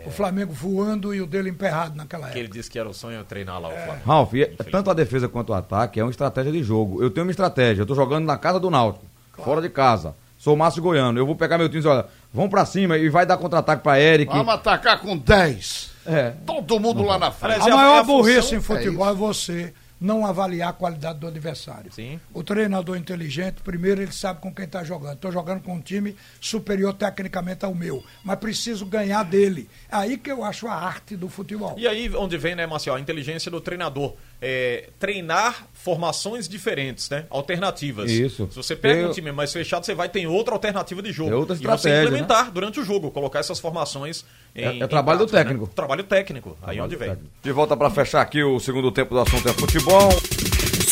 Speaker 4: O Flamengo voando e o dele emperrado naquela
Speaker 5: Que ele
Speaker 4: época.
Speaker 5: disse que era o sonho treinar lá o Flamengo.
Speaker 3: Ralf, é- tanto a defesa quanto o ataque é uma estratégia de jogo. Eu tenho uma estratégia, eu tô jogando na casa do Náutico, fora de casa. Sou Márcio Goiano, eu vou pegar meu time e dizer, olha, vamos pra cima e vai dar contra-ataque pra Eric.
Speaker 6: Vamos atacar com 10.
Speaker 3: É.
Speaker 6: Todo mundo lá na frente.
Speaker 4: A
Speaker 5: é a-
Speaker 4: maior
Speaker 5: é a
Speaker 4: burrice
Speaker 5: função-
Speaker 4: em futebol é, você não avaliar a qualidade do adversário.
Speaker 5: Sim.
Speaker 4: O treinador inteligente, primeiro ele sabe com quem está jogando. Estou jogando com um time superior tecnicamente ao meu, mas preciso ganhar dele. É aí que eu acho a arte do futebol.
Speaker 5: E aí, onde vem, né, Marcial, a inteligência do treinador. É, treinar formações diferentes, né? Alternativas.
Speaker 3: Isso.
Speaker 5: Se você pega
Speaker 3: Eu-
Speaker 5: um time mais fechado, você vai ter outra alternativa de jogo.
Speaker 3: É outra
Speaker 5: e você implementar durante o jogo, colocar essas formações em.
Speaker 3: É- é
Speaker 5: em
Speaker 3: trabalho do
Speaker 5: prática,
Speaker 3: técnico.
Speaker 5: Né? Trabalho técnico. Aí onde vem.
Speaker 3: De volta pra fechar aqui o segundo tempo do assunto é futebol.